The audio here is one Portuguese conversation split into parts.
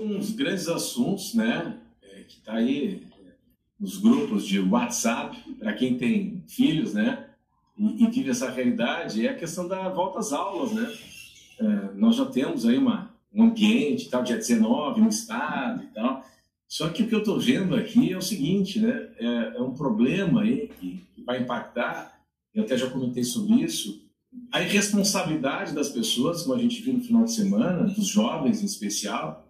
um dos grandes assuntos, né, é, que está aí é, nos grupos de WhatsApp, para quem tem filhos, né, e, e, vive essa realidade, é a questão da volta às aulas, né. É, nós já temos aí uma, um ambiente, tal, dia 19, no estado e tal, só que o que eu estou vendo aqui é o seguinte, né, é, é um problema aí que, que vai impactar, eu até já comentei sobre isso, a irresponsabilidade das pessoas, como a gente viu no final de semana, dos jovens em especial,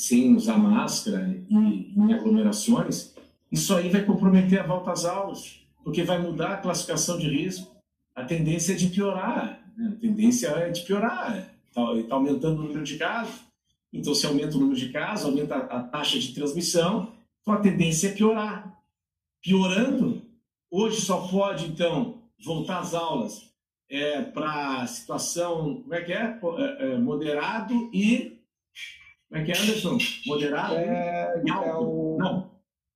sem usar máscara e em aglomerações, isso aí vai comprometer a volta às aulas, porque vai mudar a classificação de risco. A tendência é de piorar, né? a tendência é de piorar, está tá aumentando o número de casos. Então, se aumenta o número de casos, aumenta a taxa de transmissão, então a tendência é piorar. Piorando, hoje só pode, então, voltar às aulas é, para situação, como é que é? é? é? Moderado e. Como é que é, Anderson? Moderado é, e alto? É, o, Não.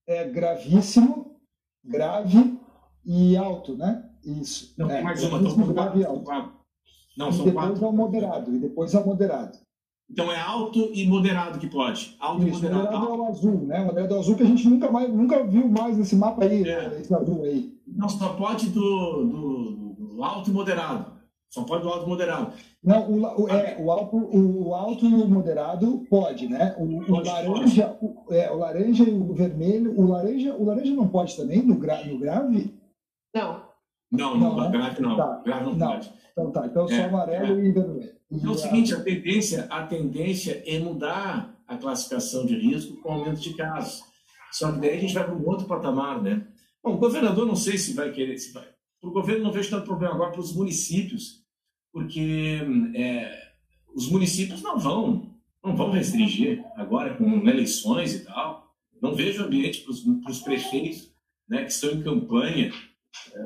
é gravíssimo, grave e alto, né? Isso. Não, é, mais uma, então, grave e alto. Não, são e depois quatro. é o moderado, e depois é o moderado. Então é alto e moderado que pode. Alto Isso, e moderado. moderado é o azul, né? O moderado é azul que a gente nunca, mais, nunca viu mais nesse mapa aí, é. esse azul aí. Não, só pode do, do o alto e moderado. Só pode o alto e moderado. Não, o, o, é, o, alto, o alto e o moderado pode, né? O, o laranja, o, é, o laranja e o vermelho. O laranja, o laranja não pode também no, gra, no grave? Não. Não, não, não né? grave não. Tá. Grave não, não, pode. Então tá, então só é, amarelo é. e vermelho. Então é o seguinte, a tendência, a tendência é mudar a classificação de risco com aumento de casos. Só que daí a gente vai para um outro patamar, né? Bom, o governador não sei se vai querer, se vai, para o governo não vejo tanto problema agora para os municípios, porque é, os municípios não vão, não vão restringir agora com eleições e tal. Não vejo ambiente para os prefeitos né, que estão em campanha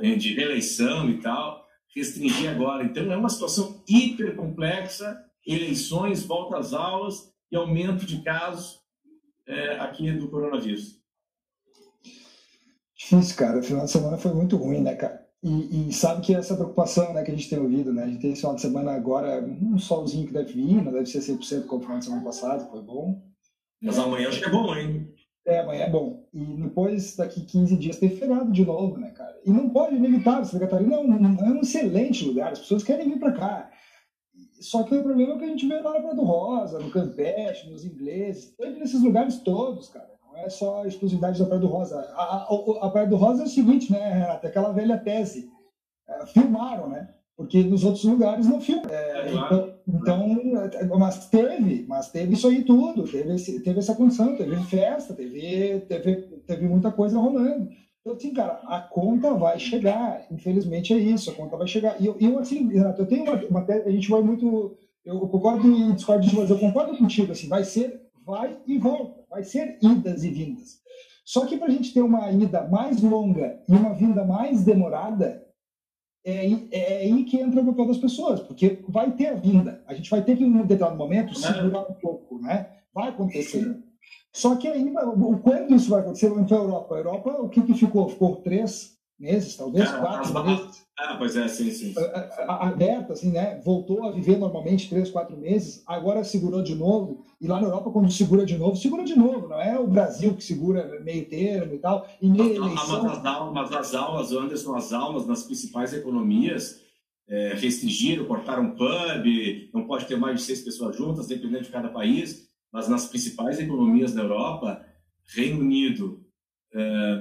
é, de reeleição e tal, restringir agora. Então é uma situação hiper complexa, eleições, volta às aulas e aumento de casos é, aqui do coronavírus. Difícil, cara. O final de semana foi muito ruim, né, cara? E, e, sabe que essa preocupação né, que a gente tem ouvido, né? A gente tem esse final de semana agora, um solzinho que deve vir, não deve ser 100% como o final de semana passado, foi bom. Mas amanhã acho que é bom, hein? É, amanhã é bom. E depois, daqui 15 dias, tem feriado de novo, né, cara? E não pode inevitável, Santa Catarina é um, é um excelente lugar, as pessoas querem vir para cá. Só que o problema é que a gente vê lá na Praia do Rosa, no Campeche, nos ingleses, nesses lugares todos, cara é só a exclusividade da Praia do Rosa. A, a, a, Praia do Rosa é o seguinte, né, Renata? Aquela velha tese. É, filmaram, né? Porque nos outros lugares não filmam. É, é então, então, mas teve, mas teve isso aí tudo. Teve, esse, teve essa condição, teve festa, teve, teve, teve muita coisa rolando. Então, assim, cara, a conta vai chegar. Infelizmente é isso, a conta vai chegar. E eu, eu assim, Renato, eu tenho uma, uma a gente vai muito. Eu concordo e discordo de você, eu concordo contigo, assim, vai ser vai e volta, vai ser idas e vindas. Só que para a gente ter uma ida mais longa e uma vinda mais demorada, é, é aí que entra o papel das pessoas, porque vai ter a vinda. A gente vai ter que, em um determinado momento, segurar um pouco, né? Vai acontecer. Só que aí, quando isso vai acontecer? Vamos para a Europa. A Europa, o que, que ficou? Ficou três meses, talvez, quatro meses. Ah, pois é, sim, sim. Aberta, assim, né? Voltou a viver normalmente três, quatro meses, agora segurou de novo. E lá na Europa, quando segura de novo, segura de novo. Não é o Brasil que segura meio termo e tal. E meio eleição... mas, as aulas, mas as aulas, Anderson, as aulas nas principais economias é, restringiram, cortaram pub, não pode ter mais de seis pessoas juntas, dependendo de cada país. Mas nas principais economias da Europa, Reino Unido, é,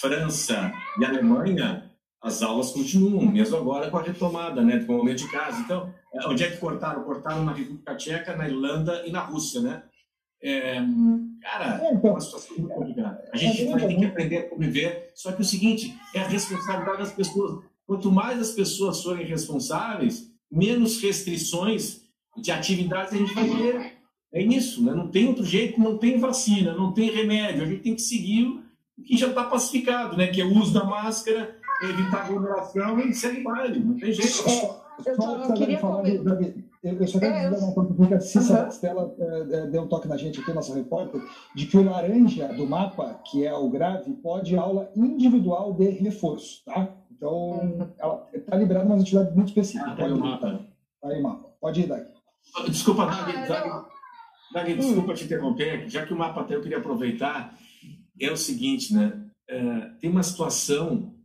França e Alemanha, as aulas continuam, mesmo agora com a retomada, né, com o aumento de casos. Então, é, onde é que cortaram? Cortaram na República Tcheca, na Irlanda e na Rússia, né? É, cara, é então, uma situação muito complicada. A gente vai ter que aprender a conviver. Só que o seguinte, é a responsabilidade das pessoas. Quanto mais as pessoas forem responsáveis, menos restrições de atividades a gente vai ter. É isso, né? não tem outro jeito, não tem vacina, não tem remédio. A gente tem que seguir que já está pacificado, né? Que é o uso da máscara, evitar aglomeração e segue baile, não tem jeito. É, eu, só, eu queria falar, Davi, eu, só quero é, dizer uma coisa, porque a Cissa uhum. Stella é, deu um toque na gente aqui, nossa repórter, de que o laranja do mapa, que é o grave, pode aula individual de reforço, tá? Então, uhum. ela está liberada uma atividade muito específica. Ah, tá aí o mapa. Tá aí o mapa. Pode ir, Dag. Desculpa, Dag. Ah, Dag, desculpa te interromper, já que o mapa até eu queria aproveitar, é o seguinte, né? É, tem uma situação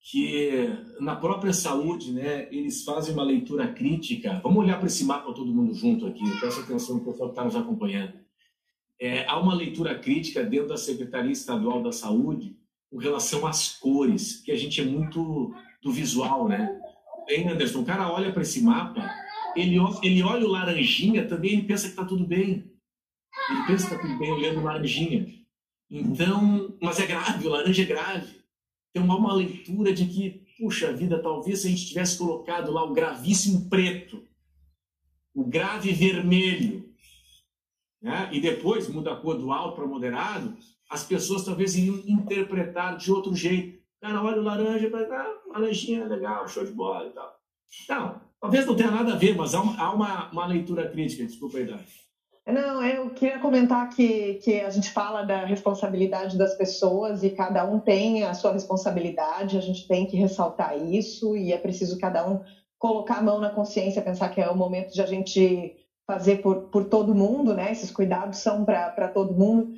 que na própria saúde, né, eles fazem uma leitura crítica. Vamos olhar para esse mapa todo mundo junto aqui. Presta atenção no pessoal que está nos acompanhando. É, há uma leitura crítica dentro da Secretaria Estadual da Saúde com relação às cores, que a gente é muito do visual, né? Hein, Anderson? O cara olha para esse mapa, ele, ele olha o laranjinha também, ele pensa que está tudo bem. Ele pensa que está tudo bem olhando o laranjinha. Então, mas é grave, o laranja é grave. Tem uma leitura de que, puxa vida, talvez se a gente tivesse colocado lá o gravíssimo preto, o grave vermelho, né? e depois muda a cor do alto para moderado, as pessoas talvez iriam interpretar de outro jeito. Cara, olha o laranja, ah, laranjinha, legal, show de bola e tal. Talvez não tenha nada a ver, mas há uma, há uma, uma leitura crítica, desculpa a idade. Não, eu queria comentar que, que a gente fala da responsabilidade das pessoas e cada um tem a sua responsabilidade, a gente tem que ressaltar isso e é preciso cada um colocar a mão na consciência, pensar que é o momento de a gente fazer por, por todo mundo, né? Esses cuidados são para todo mundo,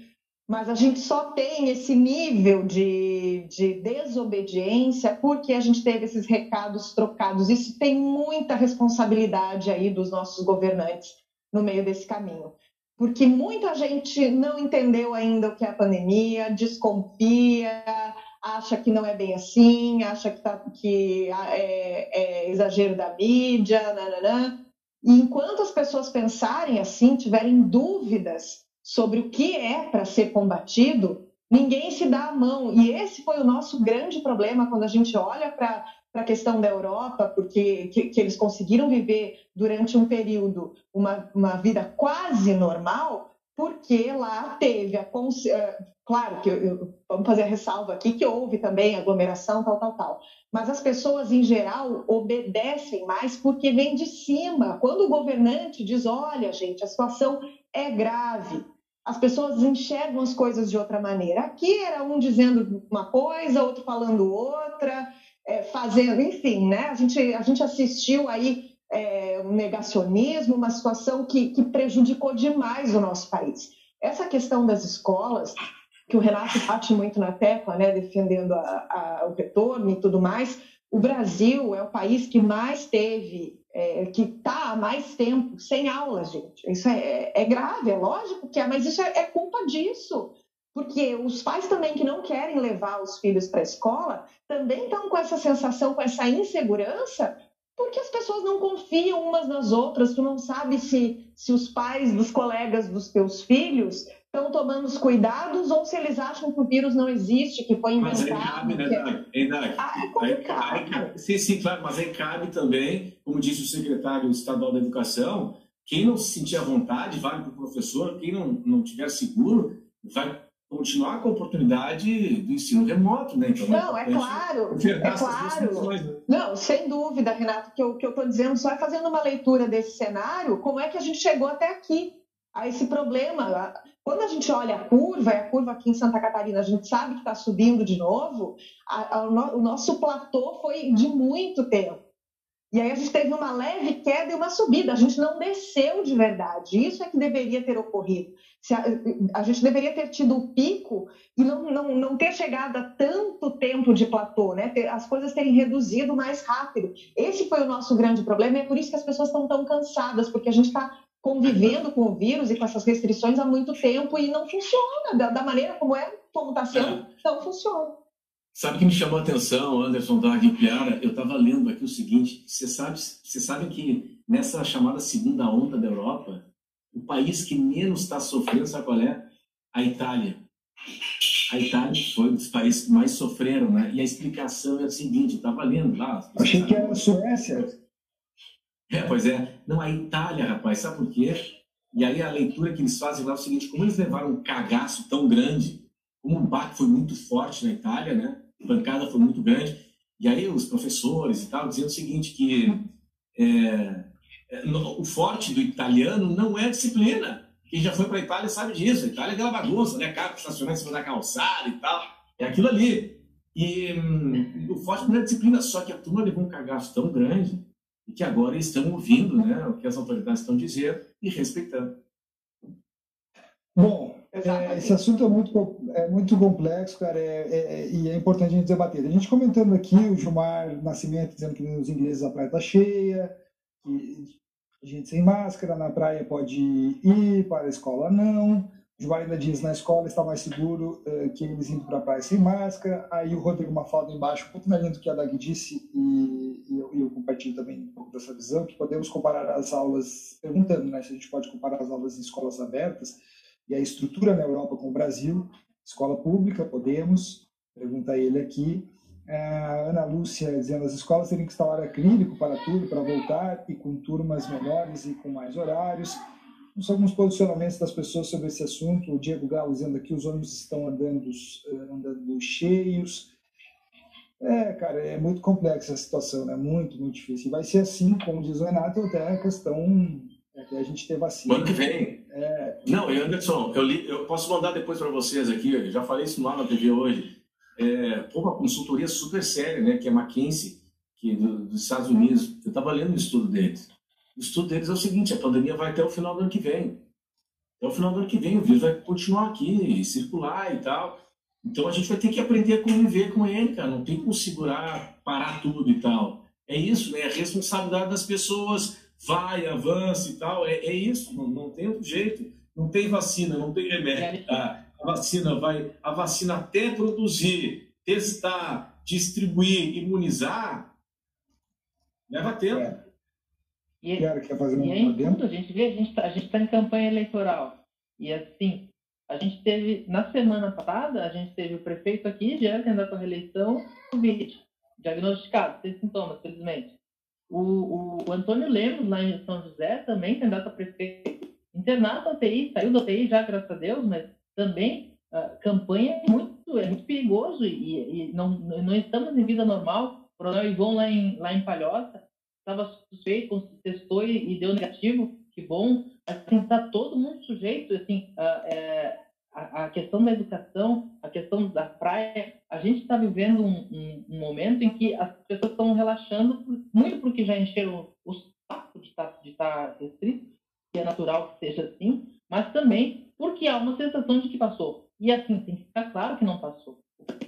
mas a gente só tem esse nível de, de desobediência porque a gente teve esses recados trocados. Isso tem muita responsabilidade aí dos nossos governantes no meio desse caminho porque muita gente não entendeu ainda o que é a pandemia, desconfia, acha que não é bem assim, acha que, tá, que é, é exagero da mídia, nananã. E enquanto as pessoas pensarem assim, tiverem dúvidas sobre o que é para ser combatido, ninguém se dá a mão. E esse foi o nosso grande problema quando a gente olha para para a questão da Europa, porque que, que, eles conseguiram viver durante um período uma, uma vida quase normal, porque lá teve a uh, claro que eu, eu, vamos fazer a ressalva aqui que houve também aglomeração tal tal tal, mas as pessoas em geral obedecem mais porque vem de cima. Quando o governante diz, olha gente, a situação é grave, as pessoas enxergam as coisas de outra maneira. Aqui era um dizendo uma coisa, outro falando outra é, fazendo, enfim, né? A gente, a gente assistiu aí é, um negacionismo, uma situação que, que prejudicou demais o nosso país. Essa questão das escolas, que o Renato bate muito na tecla, né, defendendo a, a, o retorno e tudo mais, o Brasil é o país que mais teve, é, que está há mais tempo sem aulas, gente. Isso é, é, grave, é lógico que é, mas isso é, é culpa disso. Porque os pais também que não querem levar os filhos para a escola também estão com essa sensação, com essa insegurança, porque as pessoas não confiam umas nas outras. Tu não sabe se, se os pais dos colegas dos teus filhos estão tomando os cuidados ou se eles acham que o vírus não existe, que foi inventado. Mas aí cabe, né, que... Dani? Ah, é sim, sim, claro, mas aí cabe também, como disse o secretário estadual da Educação, quem não se sentir à vontade, vale para o professor, quem não, não tiver seguro, vai continuar com a oportunidade do ensino remoto, né? Então, não, é claro, é claro. Né? Não, sem dúvida, Renato, que eu que eu estou dizendo só é fazendo uma leitura desse cenário, como é que a gente chegou até aqui, a esse problema. Quando a gente olha a curva, e a curva aqui em Santa Catarina, a gente sabe que está subindo de novo, a, a, o nosso platô foi de muito tempo. E aí a gente teve uma leve queda e uma subida, a gente não desceu de verdade. Isso é que deveria ter ocorrido. A, gente deveria ter tido o pico e não, não, não ter chegado a tanto tempo de platô, né? As coisas terem reduzido mais rápido. Esse foi o nosso grande problema e é por isso que as pessoas estão tão cansadas, porque a gente está convivendo com o vírus e com essas restrições há muito tempo e não funciona da, da maneira como é, como está sendo, não funciona. Sabe que me chamou a atenção, Anderson Dag e Piara? Eu estava lendo aqui o seguinte: você sabe, você sabe que nessa chamada segunda onda da Europa, o país que menos está sofrendo, sabe qual é? A Itália. A Itália foi um dos países que mais sofreram, né? E a explicação é a seguinte: eu estava lendo lá. Achei que era a Suécia. É, pois é. Não, a Itália, rapaz, sabe por quê? E aí a leitura que eles fazem lá é o seguinte: como eles levaram um cagaço tão grande como o baque foi muito forte na Itália, né? A bancada foi muito grande. E aí os professores e tal diziam o seguinte, que é, é o forte do italiano não é a disciplina. Quem já foi para a Itália sabe disso. A Itália é aquela bagunça, né? Carro estacionado em cima da calçada e tal. É aquilo ali. E hum, o forte não é a disciplina, só que a turma levou um cagaço tão grande e que agora estão ouvindo né, o que as autoridades estão dizendo e respeitando. Bom, é, esse assunto é muito, é muito complexo, cara, é, é, e é importante a gente debater. A gente comentando aqui, o Gilmar Nascimento dizendo que nos ingleses a praia está cheia, que gente sem máscara na praia pode ir, para a escola não. O Gilmar ainda diz na escola está mais seguro uh, que eles indo para a praia sem máscara. Aí o Rodrigo Mafalda embaixo, um pouco na linha do que a Dag disse, e, e eu, eu, compartilho também um pouco dessa visão, que podemos comparar as aulas, perguntando né, se a gente pode comparar as aulas em escolas abertas e a estrutura na Europa com o Brasil. Escola pública, podemos, pergunta ele aqui. A Ana Lúcia dizendo as escolas teriam que instalar acrílico para tudo, para voltar, e com turmas melhores e com mais horários. São alguns posicionamentos das pessoas sobre esse assunto. O Diego Galo dizendo aqui os ônibus estão andando, eh, andando cheios. É, cara, é muito complexa a situação, né? Muito, muito difícil. E vai ser assim, como diz o Renato, até a questão até a gente ter vacina. Ano que vem. Não, Anderson, eu, li, eu posso mandar depois para vocês aqui, eu já falei isso lá na TV hoje. É, uma consultoria super séria, né, que é a McKinsey, que é do, dos Estados Unidos. Eu estava lendo o estudo deles. O estudo deles é o seguinte: a pandemia vai até o final do ano que vem. Até o final do ano que vem, o vírus vai continuar aqui, circular e tal. Então a gente vai ter que aprender a conviver com ele, cara. Não tem como segurar, parar tudo e tal. É isso, né? É a responsabilidade das pessoas vai, avança e tal. É, é isso, não, não tem outro jeito. Não tem vacina, não tem remédio. A, a vacina vai, a vacina até produzir, testar, distribuir, imunizar, leva tempo. É. E, quer fazer um e aí, tudo, a gente vê, a gente está tá em campanha eleitoral. E assim, a gente teve, na semana passada, a gente teve o prefeito aqui, já candidato à reeleição, Covid, diagnosticado, sem sintomas, felizmente. O, o, Antônio Lemos, lá em São José, também candidato a prefeito, internado da UTI, saiu da UTI já, graças a Deus, mas também a campanha é muito, é muito perigoso e, e não, não estamos em vida normal. O coronel Ivon, lá em, lá em Palhoça, estava suspeito, testou e, e, deu negativo, que bom. Assim, está todo mundo sujeito, assim, a, é, a, a, questão da educação, a questão da praia, a gente está vivendo um, um, um, momento em que as pessoas estão relaxando muito porque já encheram o saco de estar tá, tá restrito, que é natural que seja assim, mas também porque há uma sensação de que passou. E assim, tem que ficar claro que não passou.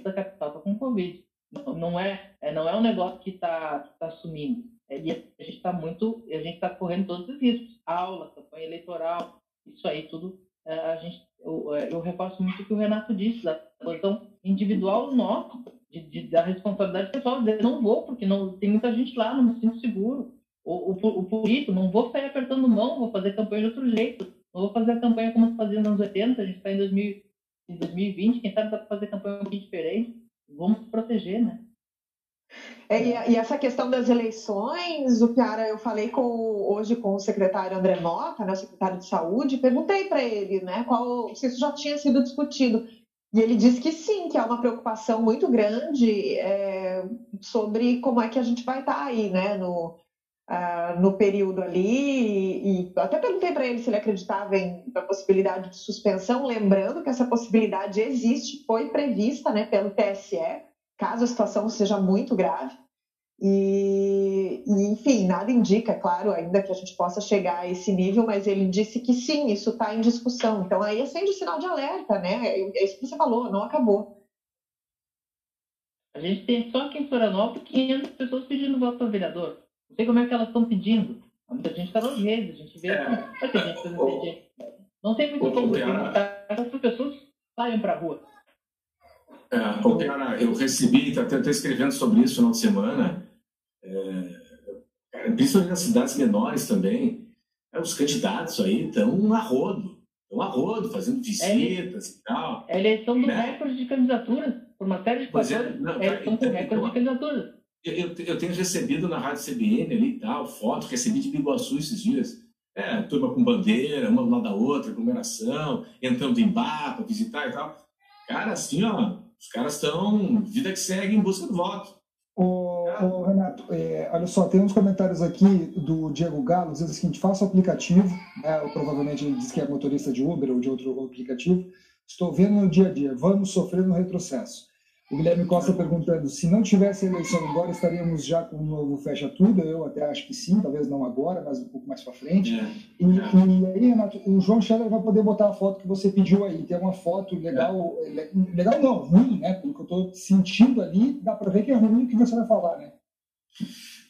Da capital está com Covid. Não, não, é, é, não é um negócio que está tá sumindo. É, e a gente está muito, a gente está correndo todos os riscos. Aula, campanha eleitoral, isso aí tudo é, a gente eu, é, eu reforço muito o que o Renato disse, da posição individual nossa, de, de, da responsabilidade pessoal, dizer, não vou, porque não, tem muita gente lá, não me sinto seguro. O, o, o político, não vou sair apertando mão, vou fazer campanha de outro jeito. Não vou fazer a campanha como se fazia nos anos 80, a gente está em, 2000, em 2020, quem sabe dá para fazer campanha um pouquinho diferente. Vamos proteger, né? É, e, essa questão das eleições, o Piara, eu falei com, hoje com o secretário André Mota, né, secretário de saúde, perguntei para ele né, qual, se isso já tinha sido discutido. E ele disse que sim, que há uma preocupação muito grande é, sobre como é que a gente vai estar tá aí, né, no, uh, no período ali. E, e até perguntei para ele se ele acreditava em, na possibilidade de suspensão, lembrando que essa possibilidade existe, foi prevista né, pelo TSE caso a situação seja muito grave. E, e, enfim, nada indica, claro, ainda que a gente possa chegar a esse nível, mas ele disse que sim, isso está em discussão. Então aí acende o sinal de alerta, né? É isso que você falou, não acabou. A gente tem só aqui em Florianópolis 500 pessoas pedindo voto para vereador. Não sei como é que elas estão pedindo. Muita gente está nas redes, a gente vê. É. gente Não tem muito como as pessoas saiam para a rua. É, eu recebi, tá até, até escrevendo sobre isso no final de semana, é, principalmente nas cidades menores também, é, os candidatos aí estão a rodo, estão a rodo, fazendo visitas é, e tal. É eleição do né? recorde de candidaturas, por uma série de fatores, é, não, é eleição com recorde então, de candidaturas. Eu, eu, tenho recebido na Rádio CBN ali e tal, foto, recebi de Biguaçu esses dias. É, turma com bandeira, uma do lado da outra, aglomeração, entrando em bar para visitar e tal. Cara, assim, ó, os caras estão, vida que segue, em busca do voto. Ô, ô Renato, é, olha só, tem uns comentários aqui do Diego Galo, dizendo o seguinte, faça o aplicativo, né, provavelmente ele diz que é motorista de Uber ou de outro aplicativo, estou vendo no dia a dia, vamos sofrer no retrocesso. O Guilherme Costa perguntando se não tivesse eleição agora, estaríamos já com o novo Fecha Tudo. Eu até acho que sim, talvez não agora, mas um pouco mais para frente. É, e, é. e, aí, Renato, o João Scheller vai poder botar a foto que você pediu aí. Tem uma foto legal, é. legal não, ruim, né? Pelo que eu estou sentindo ali, dá para ver que é ruim o que você vai falar, né?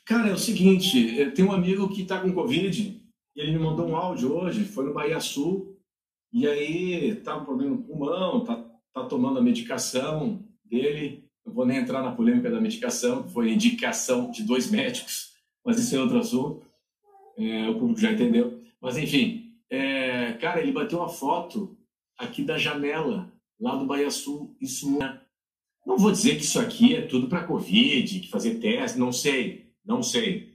Cara, é o seguinte, tem um amigo que está com Covid, e ele me mandou um áudio hoje, foi no Bahia Sul, e aí tá um problema no pulmão, tá, tá tomando a medicação, dele. Eu vou nem entrar na polêmica da medicação, foi indicação de dois médicos, mas isso é outro assunto. É, o público já entendeu. Mas, enfim, é, cara, ele bateu uma foto aqui da janela, lá do Bahia Sul. Isso é... Não vou dizer que isso aqui é tudo para Covid, que fazer teste, não sei, não sei.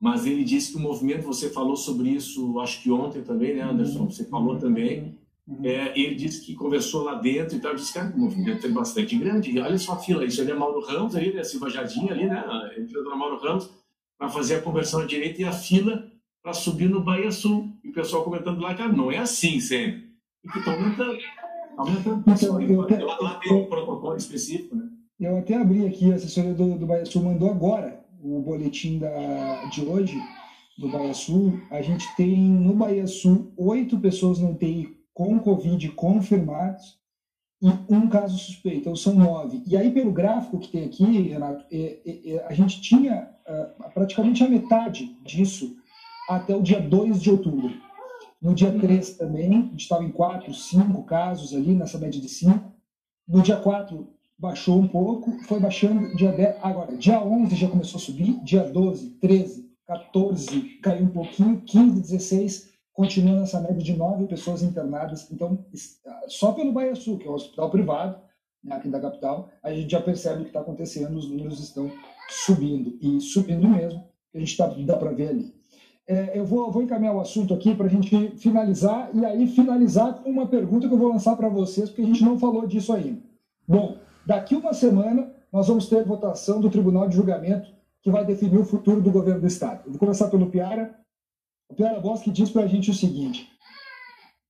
Mas ele disse que o movimento, você falou sobre isso, acho que ontem também, né, Anderson? Você falou também Uhum. É, ele disse que conversou lá dentro e tal. Disse, cara, o movimento é bastante grande. Olha só a fila, isso ali é Mauro Ramos, aí, né? Silva Jardim, ali, né? Entrando Mauro Ramos, para fazer a conversão à direita e a fila para subir no Bahia Sul. E o pessoal comentando lá, cara, não é assim sempre. E que está aumentando. aumentando. Então, eu, lá, tem um protocolo específico, né? Eu até abri aqui, a assessoria do, do Bahia Sul mandou agora o boletim da, de hoje do Bahia Sul. A gente tem no Bahia Sul oito pessoas no TI com Covid confirmados e um caso suspeito, então são nove. E aí, pelo gráfico que tem aqui, Renato, é, é, é, a gente tinha uh, praticamente a metade disso até o dia 2 de outubro. No dia 3 também, a gente estava em 4, 5 casos ali, nessa média de 5. No dia 4, baixou um pouco, foi baixando dia 10. Agora, dia 11 já começou a subir, dia 12, 13, 14, caiu um pouquinho, 15, 16, continua nessa média de nove pessoas internadas. Então, só pelo Baia Sul, que é um hospital privado, né, aqui da capital, a gente já percebe o que está acontecendo, os números estão subindo, e subindo mesmo, a gente tá, dá para ver ali. É, eu vou, vou, encaminhar o assunto aqui para a gente finalizar, e aí finalizar com uma pergunta que eu vou lançar para vocês, porque a gente não falou disso ainda. Bom, daqui uma semana nós vamos ter votação do Tribunal de Julgamento que vai definir o futuro do governo do Estado. Eu vou começar pelo Piara, Piara diz para a gente o seguinte: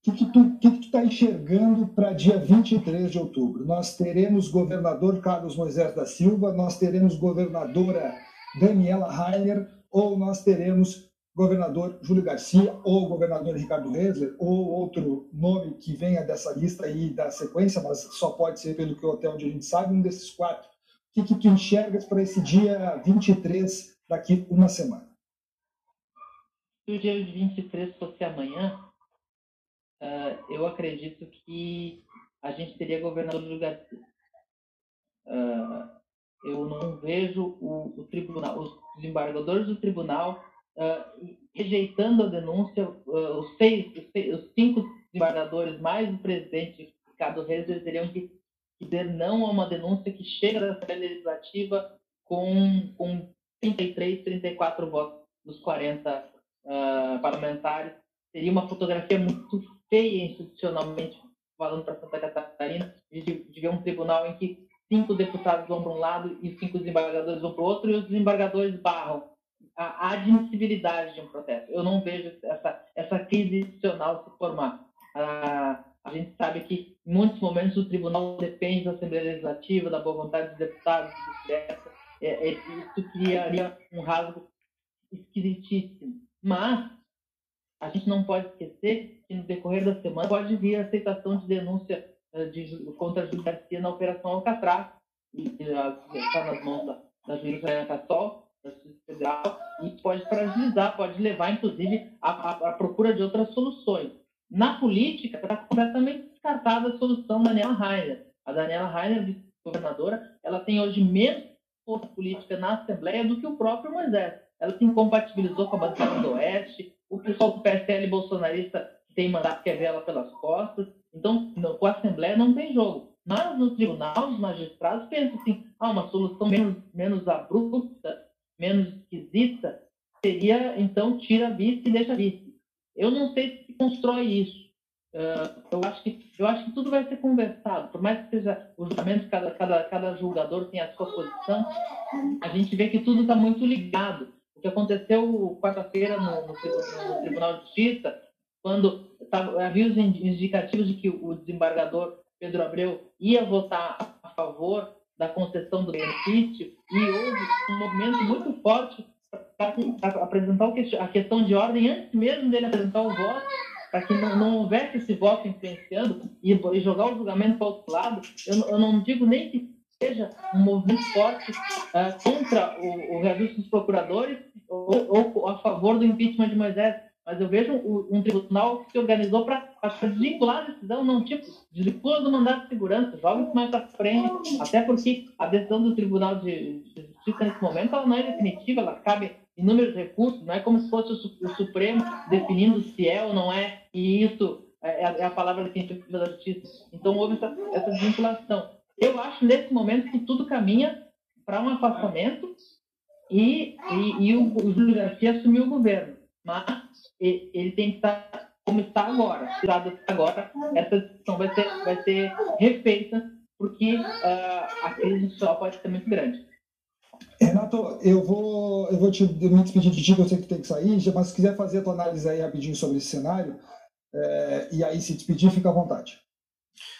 o que, que, tu está enxergando para dia 23 de outubro? Nós teremos governador Carlos Moisés da Silva, nós teremos governadora Daniela Rainer, ou nós teremos governador Júlio Garcia, ou governador Ricardo Reisler, ou outro nome que venha dessa lista aí da sequência, mas só pode ser pelo que até onde a gente sabe, um desses quatro. O que, que tu enxergas para esse dia 23, daqui uma semana? Se o dia 23 fosse amanhã, uh, eu acredito que a gente teria governador do Garcia. Uh, eu não vejo o, o, tribunal, os desembargadores do tribunal uh, rejeitando a denúncia, os, seis, os, seis, os, cinco desembargadores mais o presidente Ricardo Reis teriam que dizer não a uma denúncia que chega da Assembleia Legislativa com, com 33, 34 votos dos 40 uh, parlamentares, seria uma fotografia muito feia institucionalmente falando para Santa Catarina, de, ver um tribunal em que cinco deputados vão para um lado e cinco desembargadores vão para o outro, e os desembargadores barram a admissibilidade de um protesto. Eu não vejo essa, essa crise institucional se formar. Uh, a gente sabe que, em muitos momentos, o tribunal depende da Assembleia Legislativa, da boa vontade dos deputados, do é, é, isso criaria um rasgo esquisitíssimo. Mas a gente não pode esquecer que no decorrer da semana pode vir a aceitação de denúncia uh, de, contra a Garcia na Operação Alcatraz, e está nas mãos da, da juíza Cassol, da Justiça Federal, e pode fragilizar, pode levar, inclusive, à procura de outras soluções. Na política, está completamente descartada a solução da Daniela Rainer. A Daniela Rainer, governadora, ela tem hoje menos força política na Assembleia do que o próprio Moisés ela se incompatibilizou com a bancada do Oeste, o pessoal do PSL bolsonarista tem mandato quer ver ela pelas costas. Então, com a Assembleia não tem jogo. Mas no tribunal, os magistrados pensam assim, ah, uma solução menos, menos abrupta, menos esquisita, seria, então, tira vice e deixa vice. Eu não sei se constrói isso. Uh, eu, acho que, eu acho que tudo vai ser conversado. Por mais que seja o julgamento, cada, cada, cada julgador tem a sua posição, a gente vê que tudo está muito ligado que aconteceu quarta-feira no, no, no, Tribunal de Justiça, quando tava, havia os indicativos de que o desembargador Pedro Abreu ia votar a favor da concessão do benefício e houve um movimento muito forte para apresentar a questão de ordem antes mesmo dele apresentar o voto, para que não, não, houvesse esse voto influenciando e, e jogar o julgamento para outro lado. Eu, eu, não digo nem que seja um movimento forte uh, contra o, o reajuste dos procuradores ou, ou, a favor do impeachment de Moisés, mas eu vejo um, um tribunal que se organizou para desvincular a decisão, não tipo, desvincula do mandato de segurança, joga isso mais para frente, até porque a decisão do Tribunal de Justiça nesse momento ela não é definitiva, ela cabe inúmeros recursos, não é como se fosse o, Supremo definindo se é ou não é, e isso é, é, é a palavra definitiva da Justiça. Então houve essa, essa desvinculação. Eu acho nesse momento que tudo caminha para um afastamento e, e, e o, o Júlio Garcia assumiu o governo. Mas ele tem que estar como está agora. Tirado agora, essa decisão vai ser, vai ser refeita, porque uh, a crise social pode ser muito grande. Renato, eu vou, eu vou te me despedir de ti, que eu sei que tem que sair, mas se quiser fazer a tua análise aí rapidinho sobre esse cenário, é, e aí se despedir, fica à vontade.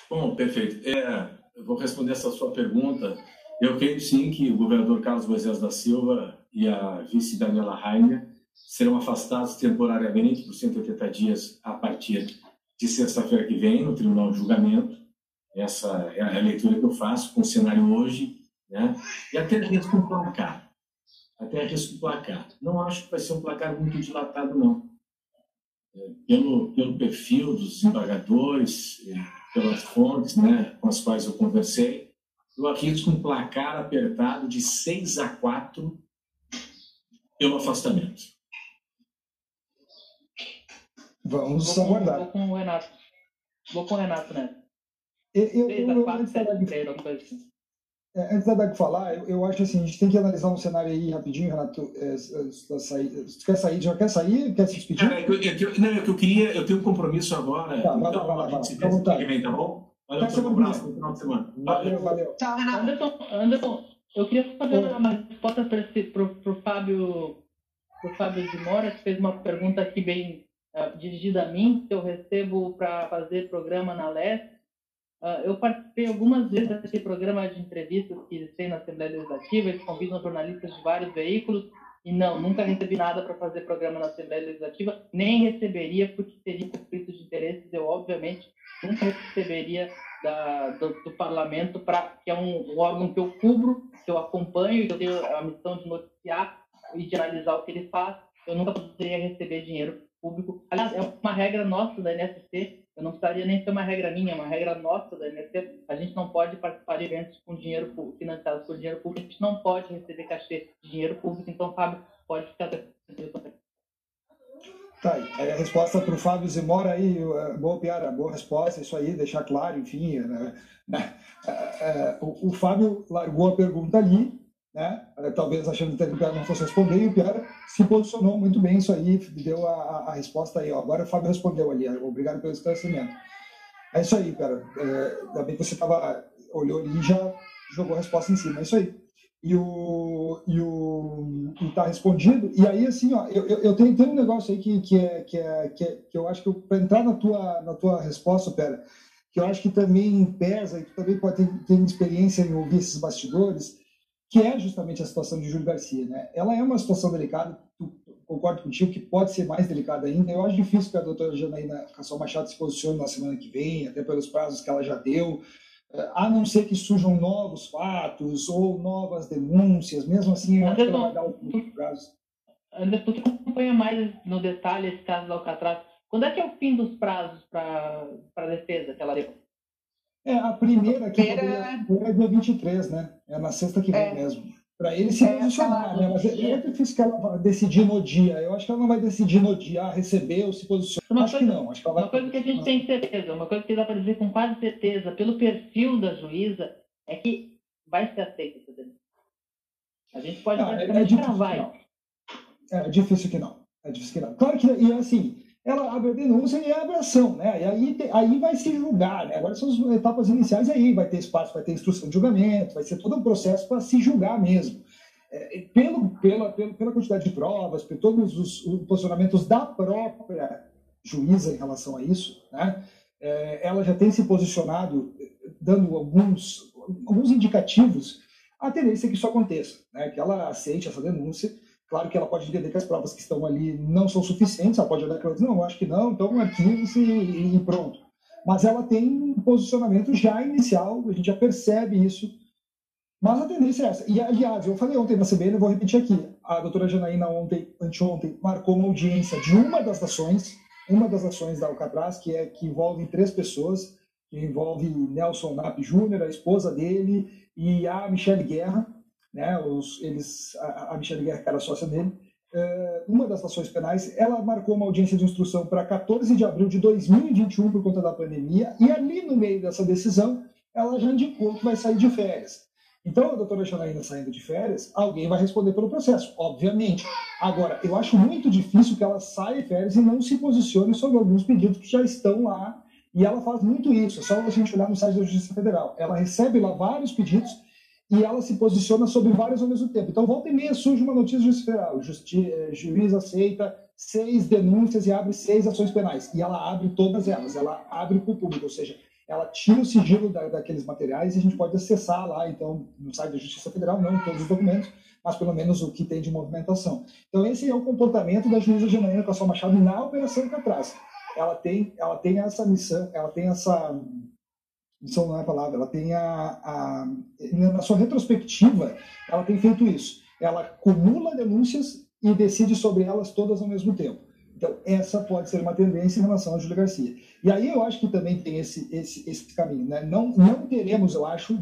Bom, perfeito. É, eu vou responder essa sua pergunta. Eu creio sim que o governador Carlos Moisés da Silva e a vice Daniela Rainer serão afastados temporariamente por 180 dias a partir de sexta-feira que vem, no Tribunal de Julgamento. Essa é a leitura que eu faço com o cenário hoje, né? e até risco um placar. Até risco um placar. Não acho que vai ser um placar muito dilatado, não. É, pelo, pelo perfil dos desembargadores, é, pelas fontes né, com as quais eu conversei, eu arrisco um placar apertado de 6 a 4 pelo afastamento. Vamos vou com, aguardar. Vou com o Renato. Vou com o Renato, né? Eu, eu, eu, antes, da Dag, assim. É, antes da Dag falar, eu, eu, acho assim, a gente tem que analisar um cenário aí rapidinho, Renato. É, é, você quer sair? Já quer sair? Quer se despedir? É, eu, não, é que eu queria, eu tenho um compromisso agora. Tá, vai então, lá, vai lá, vai lá. Vem, tá bom? Valeu, até o próximo final de semana. Valeu, valeu. Tchau, Renato. Anderson, Anderson, eu queria fazer uma resposta para o Fábio, pro Fábio de Mora, que fez uma pergunta aqui bem uh, dirigida a mim, que eu recebo para fazer programa na LES. Uh, eu participei algumas vezes desse programa de entrevistas que têm na Assembleia Legislativa, eles convidam jornalistas de vários veículos, e não, nunca recebi nada para fazer programa na Assembleia Legislativa, nem receberia porque teria conflito de interesses, eu obviamente nunca receberia da, do, do, parlamento, pra, que é um, um, órgão que eu cubro, que eu acompanho, que eu tenho a missão de noticiar e de analisar o que ele faz, eu nunca poderia receber dinheiro público. Aliás, é uma regra nossa da NSC, eu não precisaria nem ser uma regra minha, é uma regra nossa da NSC. A gente não pode participar de eventos com dinheiro financiados por dinheiro público, a gente não pode receber cachê de dinheiro público, então, Fábio, pode ficar tranquilo Tá aí. A resposta para o Fábio Zimora aí, boa piada, boa resposta, isso aí, deixar claro, enfim. Né? É, é, o, o Fábio largou a pergunta ali, né? talvez achando que o Piara não fosse responder, e o Piara se posicionou muito bem isso aí, deu a, a resposta aí. Ó. Agora o Fábio respondeu ali, obrigado pelo esclarecimento. É isso aí, Piara. É, ainda bem que você tava, olhou ali e já jogou a resposta em cima, é isso aí. E o e o e tá respondido. E aí assim, ó, eu, eu tenho, tenho um negócio aí que que é, que, é, que, é, que eu acho que para entrar na tua na tua resposta, Pera, que eu acho que também pesa e tu também pode ter, ter experiência em ouvir esses bastidores, que é justamente a situação de Júlio Garcia. Né? Ela é uma situação delicada, concordo contigo que pode ser mais delicada ainda. Eu acho difícil que a doutora Janaína Cassol Machado se posicione na semana que vem, até pelos prazos que ela já deu, eh, a não ser que surjam novos fatos ou novas denúncias, mesmo assim, eu acho que ela vai dar o prazo. Anderson, você acompanha mais no detalhe esse caso da Alcatraz. Quando é que é o fim dos prazos para a defesa que ela deu? É, a primeira que primeira... é dia 23, né? É na sexta que vem é. mesmo. Para ele se é, posicionar, né? Mas é, é difícil que ela vá decidir no dia. Eu acho que ela não vai decidir no dia, ah, receber ou se posicionar. Uma acho coisa, que não. Acho que uma coisa que a gente tem certeza, uma coisa que dá para dizer com quase certeza, pelo perfil da juíza, é que vai ser aceita essa denúncia. A gente pode ah, é, é cravar. É difícil que não. É difícil que não. Claro que, e assim, ela abre a denúncia e abre a ação, né? E aí, aí vai se julgar, né? Agora são as etapas iniciais aí, vai ter espaço, vai ter instrução de julgamento, vai ser todo um processo para se julgar mesmo. É, pelo, pela, pela quantidade de provas, por todos os, os, posicionamentos da própria juíza em relação a isso, né? É, ela já tem se posicionado dando alguns, alguns indicativos, a tendência é que isso aconteça, né? que ela aceite essa denúncia. Claro que ela pode entender que as provas que estão ali não são suficientes, ela pode olhar e dizer, não, acho que não, então arquivo-se e pronto. Mas ela tem um posicionamento já inicial, a gente já percebe isso mas a tendência é essa. E, aliás, eu falei ontem na CBN, eu vou repetir aqui. A doutora Janaína ontem, anteontem, marcou uma audiência de uma das ações, uma das ações da Alcatraz, que, é, que envolve três pessoas, que envolve Nelson Nap Júnior, a esposa dele, e a Michelle Guerra, né, os, eles, a, a Michelle Guerra, que era sócia dele, uh, uma das ações penais, ela marcou uma audiência de instrução para 14 de abril de 2021 por conta da pandemia, e ali no meio dessa decisão, ela já indicou que vai sair de férias. Então, a doutora Janaína saindo de férias, alguém vai responder pelo processo, obviamente. Agora, eu acho muito difícil que ela saia de férias e não se posicione sobre alguns pedidos que já estão lá. E ela faz muito isso, é só a gente olhar no site da Justiça Federal. Ela recebe lá vários pedidos e ela se posiciona sobre vários ao mesmo tempo. Então, volta e meia surge uma notícia Federal. Justi eh, juiz aceita seis denúncias e abre seis ações penais. E ela abre todas elas, ela abre para o público, ou seja, ela tira o sigilo da, daqueles materiais e a gente pode acessar lá, então, no site da Justiça Federal, não todos os documentos, mas pelo menos o que tem de movimentação. Então, esse é o comportamento da juíza Janaína Cassol Machado na Operação Catraz. Ela tem, ela tem essa missão, ela tem essa. Missão não é a palavra, ela tem a, a. Na sua retrospectiva, ela tem feito isso. Ela acumula denúncias e decide sobre elas todas ao mesmo tempo. Então, essa pode ser uma tendência em relação a Júlio Garcia. E aí eu acho que também tem esse, esse, esse caminho. Né? Não, não teremos, eu acho,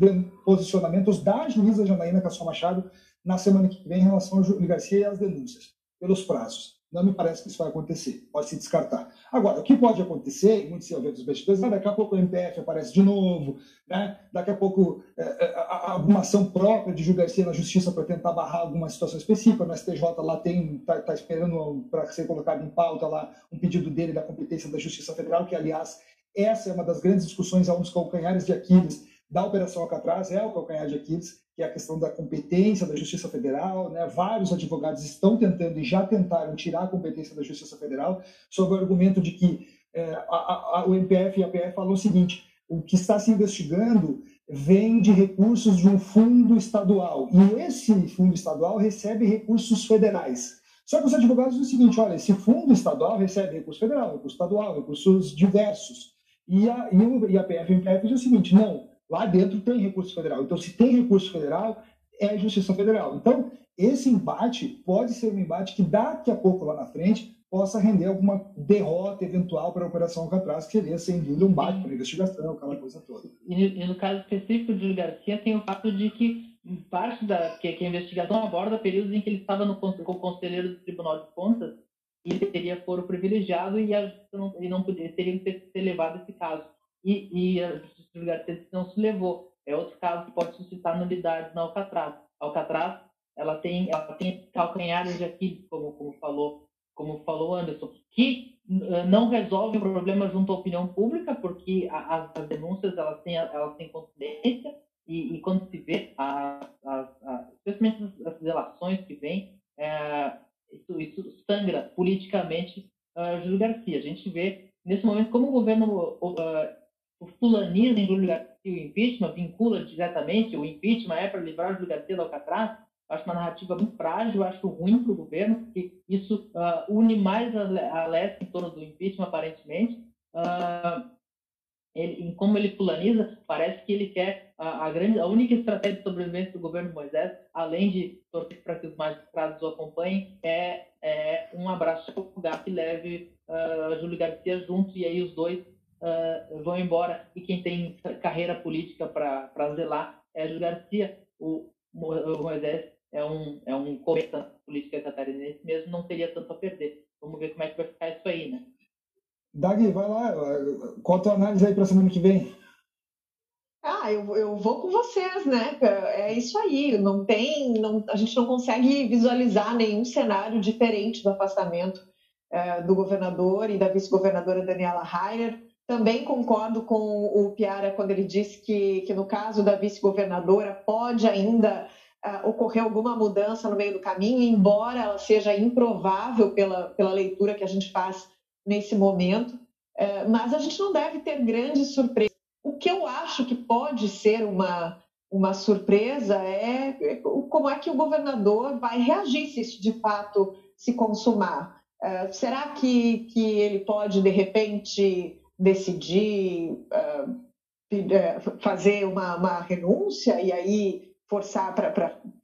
posicionamentos da juíza Janaína Cassol Machado na semana que vem em relação a Júlio Garcia e as denúncias, pelos prazos. Não me parece que isso vai acontecer, pode se descartar. Agora, o que pode acontecer, e muito se dos é daqui a pouco o MPF aparece de novo, né? daqui a pouco é, é, alguma ação própria de Gil Garcia na justiça para tentar barrar alguma situação específica, no STJ lá tem, está tá esperando para ser colocado em pauta lá um pedido dele da competência da Justiça Federal, que aliás, essa é uma das grandes discussões, é um dos calcanhares de Aquiles da Operação Alcatraz, é o calcanhar de Aquiles, que é a questão da competência da Justiça Federal. Né? Vários advogados estão tentando e já tentaram tirar a competência da Justiça Federal, sob o argumento de que é, a, a, o MPF e a PF falou o seguinte: o que está se investigando vem de recursos de um fundo estadual, e esse fundo estadual recebe recursos federais. Só que os advogados dizem o seguinte: olha, esse fundo estadual recebe recurso federal, recurso estadual, recursos diversos. E a, e a PF e o MPF dizem o seguinte: não, Lá dentro tem recurso federal. Então, se tem recurso federal, é Justiça Federal. Então, esse embate pode ser um embate que daqui a pouco, lá na frente, possa render alguma derrota eventual para a Operação Alcatraz, que seria, sem dúvida, um embate para a investigação, aquela coisa toda. E, no caso específico de Garcia, tem o fato de que parte da que, que a investigação aborda períodos em que ele estava no como conselheiro do Tribunal de Contas e ele teria foro privilegiado e, a, não, e não poderia, teria que ter levado esse caso e, e a Justiça de Garcia não se levou. É outro caso que pode suscitar nulidades na Alcatraz. Alcatraz, ela tem, ela tem calcanhares de Aquiles, como, como falou como falou Anderson, que uh, não resolvem o problema junto à opinião pública, porque a, as, denúncias elas têm, elas têm coincidência, e, e quando se vê, a, a, especialmente as, as relações que vêm, é, isso, isso sangra politicamente uh, Júlio Garcia. A gente vê, nesse momento, como o governo uh, o fulanismo Garcia e o impeachment vincula diretamente, o impeachment é para livrar o Garcia do Alcatraz, acho uma narrativa muito frágil, acho ruim para o governo, porque isso uh, une mais a, leste em torno do impeachment, aparentemente. Uh, ele, em como ele fulaniza, parece que ele quer a, a, grande, a única estratégia de sobrevivência do governo Moisés, além de torcer para que os magistrados o acompanhem, é, é um abraço que leve uh, Júlio Garcia junto e aí os dois uh, vão embora e quem tem carreira política para zelar é Júlio Garcia. O, o Moisés é um, é um cometa política catarinense mesmo, não teria tanto a perder. Vamos ver como é que vai ficar isso aí, né? Dagui, vai lá. Qual a tua análise aí para semana que vem? Ah, eu, eu vou com vocês, né? É isso aí. Não tem, não, a gente não consegue visualizar nenhum cenário diferente do afastamento é, do governador e da vice-governadora Daniela Heiner. Também concordo com o Piara quando ele disse que, que no caso da vice-governadora pode ainda uh, ocorrer alguma mudança no meio do caminho, embora ela seja improvável pela, pela leitura que a gente faz nesse momento. Uh, mas a gente não deve ter grandes surpresas. O que eu acho que pode ser uma, uma surpresa é como é que o governador vai reagir se isso de fato se consumar. Uh, será que, que ele pode, de repente, decidir uh, fazer uma, uma, renúncia e aí forçar para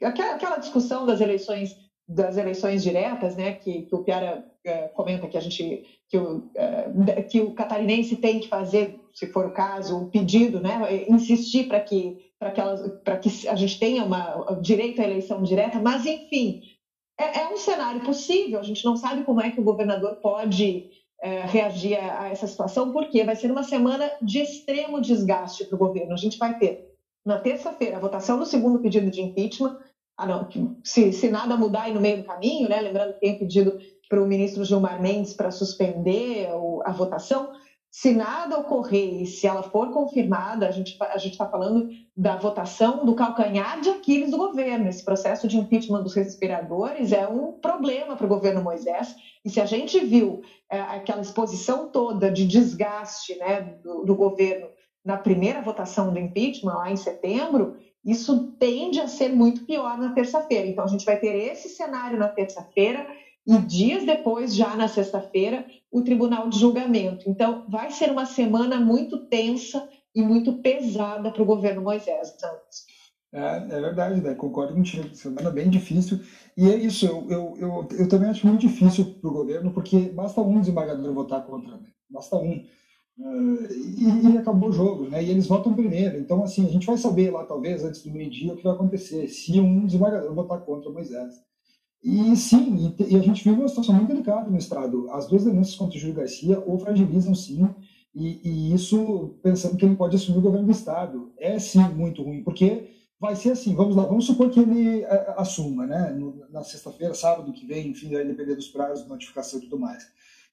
aquela, aquela discussão das eleições das eleições diretas, né, que, que o Piara uh, comenta que a gente que o, uh, que o catarinense tem que fazer, se for o caso, o pedido, né, insistir para que para que, que a gente tenha uma direito à eleição direta, mas enfim é, é, um cenário possível. A gente não sabe como é que o governador pode é, reagir a, a essa situação, porque vai ser uma semana de extremo desgaste para o governo. A gente vai ter na terça-feira a votação do segundo pedido de impeachment ah, não, se, se nada mudar aí no meio do caminho, né? Lembrando que tem pedido para o ministro Gilmar Mendes para suspender a votação. Se nada ocorrer e se ela for confirmada, a gente a está falando da votação do calcanhar de Aquiles do governo. Esse processo de impeachment dos respiradores é um problema para o governo Moisés. E se a gente viu é, aquela exposição toda de desgaste né, do, do governo na primeira votação do impeachment, lá em setembro, isso tende a ser muito pior na terça-feira. Então, a gente vai ter esse cenário na terça-feira e dias depois, já na sexta-feira, o tribunal de julgamento. Então, vai ser uma semana muito tensa e muito pesada para o governo Moisés Santos. É, é verdade, né? concordo contigo. Semana bem difícil. E é isso, eu, eu, eu, eu também acho muito difícil para o governo, porque basta um desembargador votar contra, né? basta um e, e, acabou o jogo, né? E eles votam primeiro. Então, assim, a gente vai saber lá, talvez, antes do meio-dia, o que vai acontecer, se um desembargador votar contra Moisés. E sim, e, a gente vive uma situação muito delicada no Estado. As duas denúncias contra o Júlio Garcia o fragilizam, sim, e, e, isso pensando que ele pode assumir o governo do Estado. É, sim, muito ruim, porque vai ser assim, vamos lá, vamos supor que ele é, assuma, né, na sexta-feira, sábado que vem, enfim, vai depender dos prazos, notificação e tudo mais.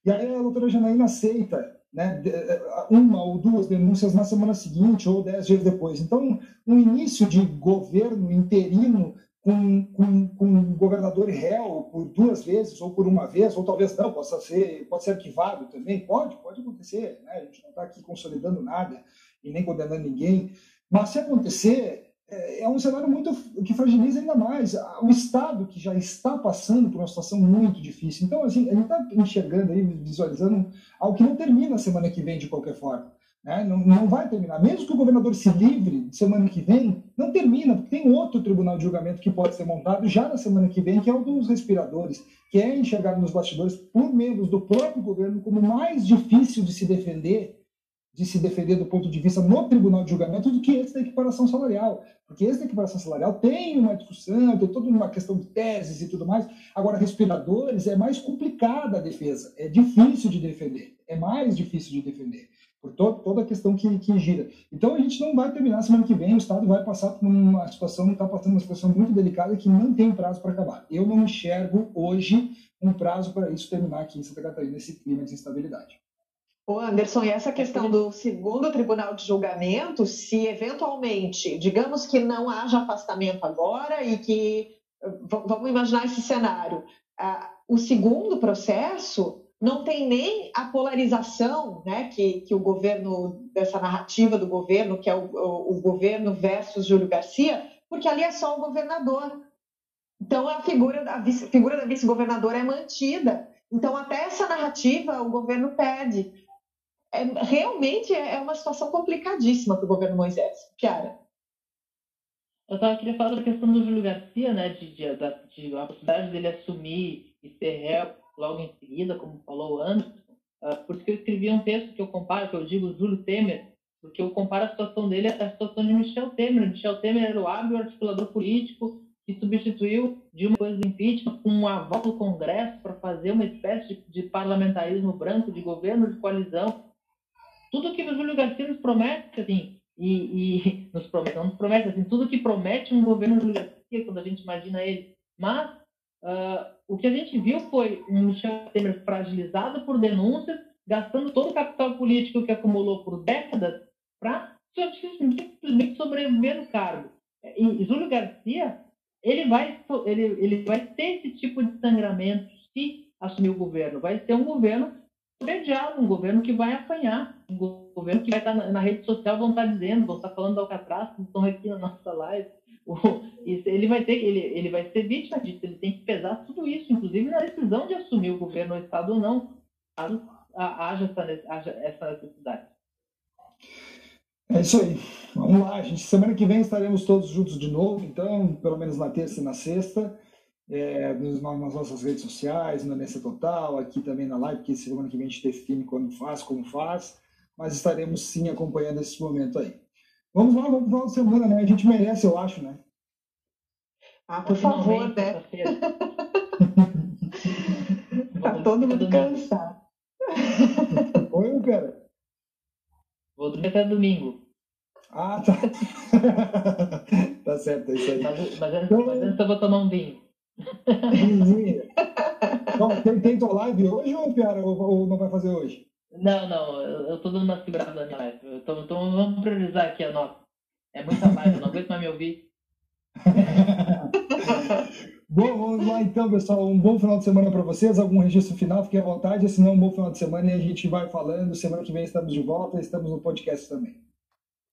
E aí a doutora Janaína aceita né, eh, uma ou duas denúncias na semana seguinte ou dez dias depois. Então, um início de governo interino com, com, com um governador réu por duas vezes ou por uma vez, ou talvez não, possa ser, pode ser arquivado também, pode, pode acontecer, né? a gente não está aqui consolidando nada e nem condenando ninguém, mas se acontecer, é, é um cenário muito que fragiliza ainda mais o Estado, que já está passando por uma situação muito difícil. Então, assim, a gente está enxergando aí, visualizando algo que não termina semana que vem de qualquer forma. Né? Não, não vai terminar. Mesmo que o governador se livre semana que vem, não termina, porque tem outro tribunal de julgamento que pode ser montado já na semana que vem, que é o dos respiradores, que é enxergado nos bastidores por membros do próprio governo como mais difícil de se defender de se defender do ponto de vista no tribunal de julgamento do que esse da equiparação salarial. Porque esse da equiparação salarial tem uma discussão, tem toda uma questão de teses e tudo mais. Agora, respiradores é mais complicada a defesa, é difícil de defender, é mais difícil de defender, por to toda a questão que, que gira. Então, a gente não vai terminar semana que vem, o Estado vai passar por uma situação, está passando uma situação muito delicada que não tem prazo para acabar. Eu não enxergo hoje um prazo para isso terminar aqui em Santa Catarina, nesse clima de instabilidade. Ô Anderson, e essa questão do segundo tribunal de julgamento, se eventualmente, digamos que não haja afastamento agora e que, vamos imaginar esse cenário, o segundo processo não tem nem a polarização né, que, que o governo, dessa narrativa do governo, que é o, o, o governo versus Júlio Garcia, porque ali é só o governador. Então, a figura, a vice, figura da vice-governadora é mantida. Então, até essa narrativa o governo perde é, realmente é, é uma situação complicadíssima para o governo Moisés. Kiara. Eu tava, queria falar da questão do Júlio Garcia, né, de, de, de, de a possibilidade dele assumir e ser réu logo em seguida, como falou o Anderson. Uh, por isso que eu escrevi um texto que eu comparo, que eu digo Júlio Temer, porque eu comparo a situação dele à situação de Michel Temer. Michel Temer era o hábil articulador político que substituiu Dilma depois do impeachment com um aval do Congresso para fazer uma espécie de, de parlamentarismo branco, de governo de coalizão, tudo que o Júlio Garcia nos promete, assim, e, e nos promete, não nos promete, assim, tudo que promete um governo Júlio Garcia, quando a gente imagina ele. Mas uh, o que a gente viu foi um Michel Temer fragilizado por denúncias, gastando todo o capital político que acumulou por décadas para simplesmente sobreviver no cargo. E, e Júlio Garcia, ele vai, ele, ele vai ter esse tipo de sangramento se assumir o governo. Vai ser um governo mediado, um governo que vai apanhar, um governo que vai estar na, na rede social, vão estar dizendo, vão estar falando do Alcatraz, estão aqui na nossa live. Ele vai ter, ele, ele vai ser vítima disso, ele tem que pesar tudo isso, inclusive na decisão de assumir o governo ou Estado ou não, caso haja essa, haja essa necessidade. É isso aí. Vamos lá, gente. Semana que vem estaremos todos juntos de novo, então, pelo menos na terça e na sexta é, nas nossas redes sociais, na Mesa Total, aqui também na live, porque semana que vem a gente define quando faz, como faz, mas estaremos sim acompanhando esse momento aí. Vamos lá, vamos para a semana, né? A gente merece, eu acho, né? Ah, por favor, né? tá todo mundo cansado. Oi, cara. Vou dormir até domingo. Ah, tá. tá certo, é isso aí. Mas, mas, antes, mas antes eu vou tomar um vinho. Bom, tem, tem tua live hoje ou, Piara, ou, ou, não vai fazer hoje? Não, não, eu, tô dando uma segurada na live. Então, então vamos priorizar aqui a nossa. É muita live, eu não aguento mais me ouvir. bom, vamos lá então, pessoal. Um bom final de semana para vocês. Algum registro final, fiquem à vontade. Se não, um bom final de semana e a gente vai falando. Semana que vem estamos de volta. Estamos no podcast também.